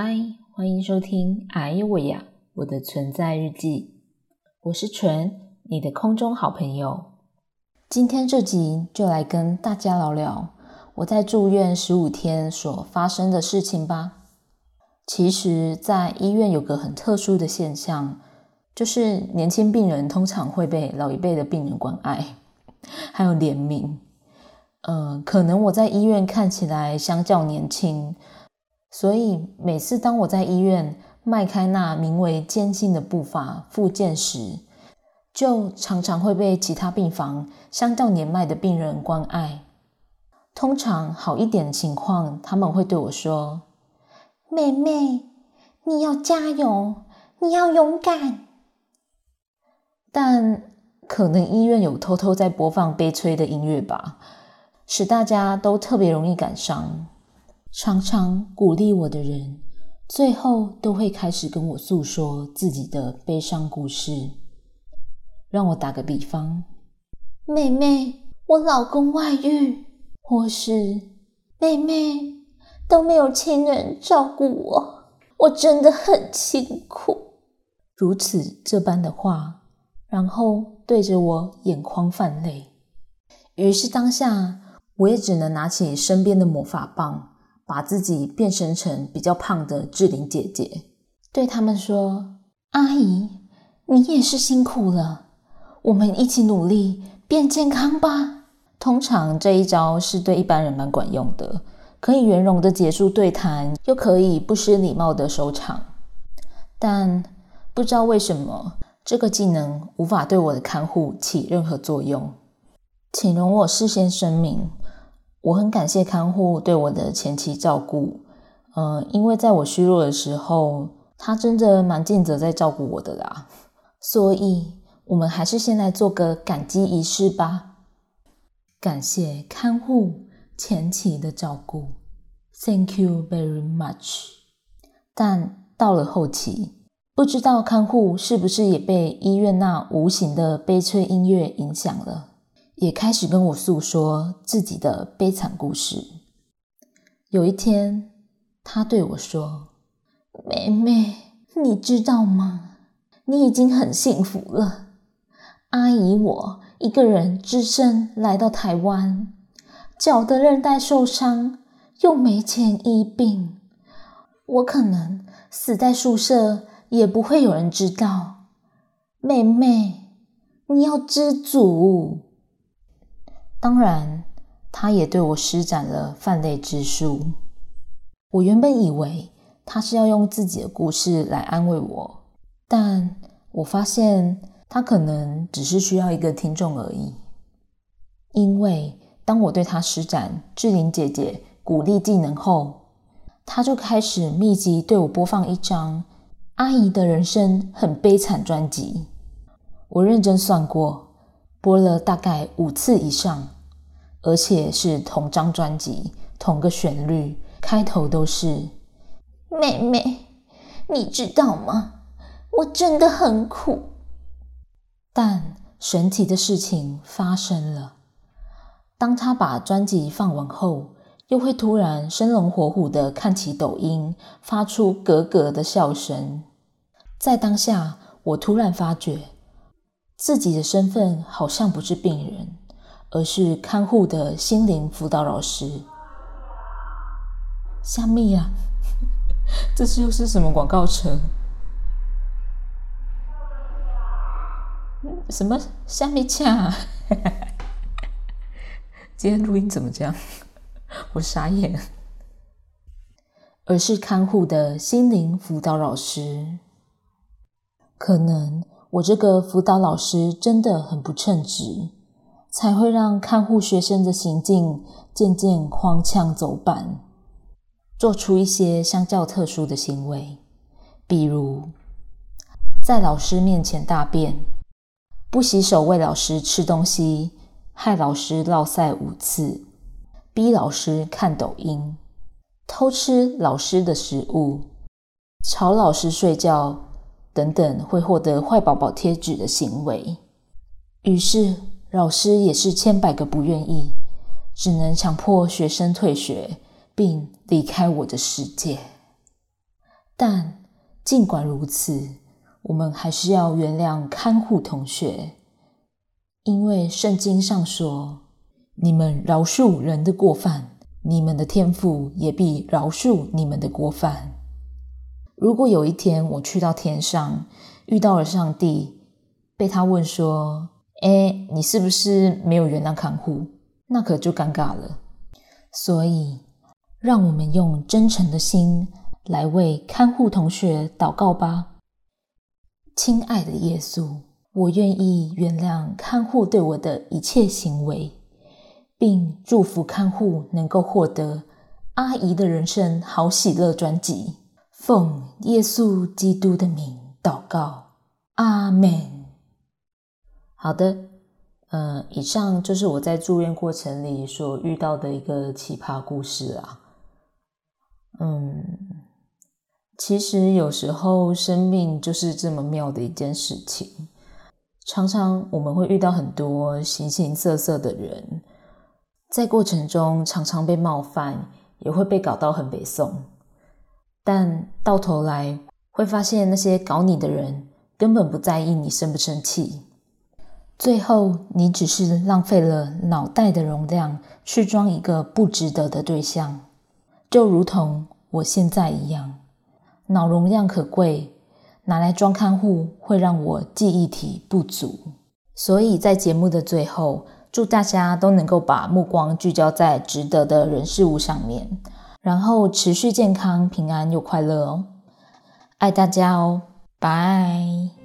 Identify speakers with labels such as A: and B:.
A: 嗨，欢迎收听《哎呦喂呀》我的存在日记。我是纯，你的空中好朋友。今天这集就来跟大家聊聊我在住院十五天所发生的事情吧。其实，在医院有个很特殊的现象，就是年轻病人通常会被老一辈的病人关爱，还有怜悯。嗯，可能我在医院看起来相较年轻。所以每次当我在医院迈开那名为艰辛的步伐复健时，就常常会被其他病房相较年迈的病人关爱。通常好一点的情况，他们会对我说：“妹妹，你要加油，你要勇敢。”但可能医院有偷偷在播放悲催的音乐吧，使大家都特别容易感伤。常常鼓励我的人，最后都会开始跟我诉说自己的悲伤故事。让我打个比方，妹妹，我老公外遇，或是妹妹都没有亲人照顾我，我真的很辛苦。如此这般的话，然后对着我眼眶泛泪。于是当下，我也只能拿起身边的魔法棒。把自己变身成比较胖的志玲姐姐，对他们说：“阿姨，你也是辛苦了，我们一起努力变健康吧。”通常这一招是对一般人蛮管用的，可以圆融的结束对谈，又可以不失礼貌的收场。但不知道为什么，这个技能无法对我的看护起任何作用。请容我事先声明。我很感谢看护对我的前期照顾，嗯，因为在我虚弱的时候，他真的蛮尽责在照顾我的啦。所以，我们还是先来做个感激仪式吧。感谢看护前期的照顾，Thank you very much。但到了后期，不知道看护是不是也被医院那无形的悲催音乐影响了。也开始跟我诉说自己的悲惨故事。有一天，他对我说：“妹妹，你知道吗？你已经很幸福了。阿姨，我一个人只身来到台湾，脚的韧带受伤，又没钱医病，我可能死在宿舍，也不会有人知道。妹妹，你要知足。”当然，他也对我施展了泛泪之术。我原本以为他是要用自己的故事来安慰我，但我发现他可能只是需要一个听众而已。因为当我对他施展志玲姐姐鼓励技能后，他就开始密集对我播放一张阿姨的人生很悲惨专辑。我认真算过。播了大概五次以上，而且是同张专辑、同个旋律，开头都是“妹妹，你知道吗？我真的很苦。”但神奇的事情发生了，当他把专辑放完后，又会突然生龙活虎的看起抖音，发出咯咯的笑声。在当下，我突然发觉。自己的身份好像不是病人，而是看护的心灵辅导老师。虾米呀？这是又是什么广告车？什么虾米恰？今天录音怎么这样？我傻眼。而是看护的心灵辅导老师，可能。我这个辅导老师真的很不称职，才会让看护学生的行径渐渐荒腔走板，做出一些相较特殊的行为，比如在老师面前大便，不洗手喂老师吃东西，害老师落塞五次，逼老师看抖音，偷吃老师的食物，吵老师睡觉。等等会获得坏宝宝贴纸的行为，于是老师也是千百个不愿意，只能强迫学生退学并离开我的世界。但尽管如此，我们还是要原谅看护同学，因为圣经上说：“你们饶恕人的过犯，你们的天父也必饶恕你们的过犯。”如果有一天我去到天上，遇到了上帝，被他问说：“哎，你是不是没有原谅看护？”那可就尴尬了。所以，让我们用真诚的心来为看护同学祷告吧。亲爱的耶稣，我愿意原谅看护对我的一切行为，并祝福看护能够获得《阿姨的人生好喜乐》专辑。奉耶稣基督的名祷告，阿门。好的，嗯，以上就是我在住院过程里所遇到的一个奇葩故事啊。嗯，其实有时候生命就是这么妙的一件事情，常常我们会遇到很多形形色色的人，在过程中常常被冒犯，也会被搞到很北宋。但到头来会发现，那些搞你的人根本不在意你生不生气，最后你只是浪费了脑袋的容量去装一个不值得的对象，就如同我现在一样，脑容量可贵，拿来装看护会让我记忆体不足。所以在节目的最后，祝大家都能够把目光聚焦在值得的人事物上面。然后持续健康、平安又快乐哦！爱大家哦，拜。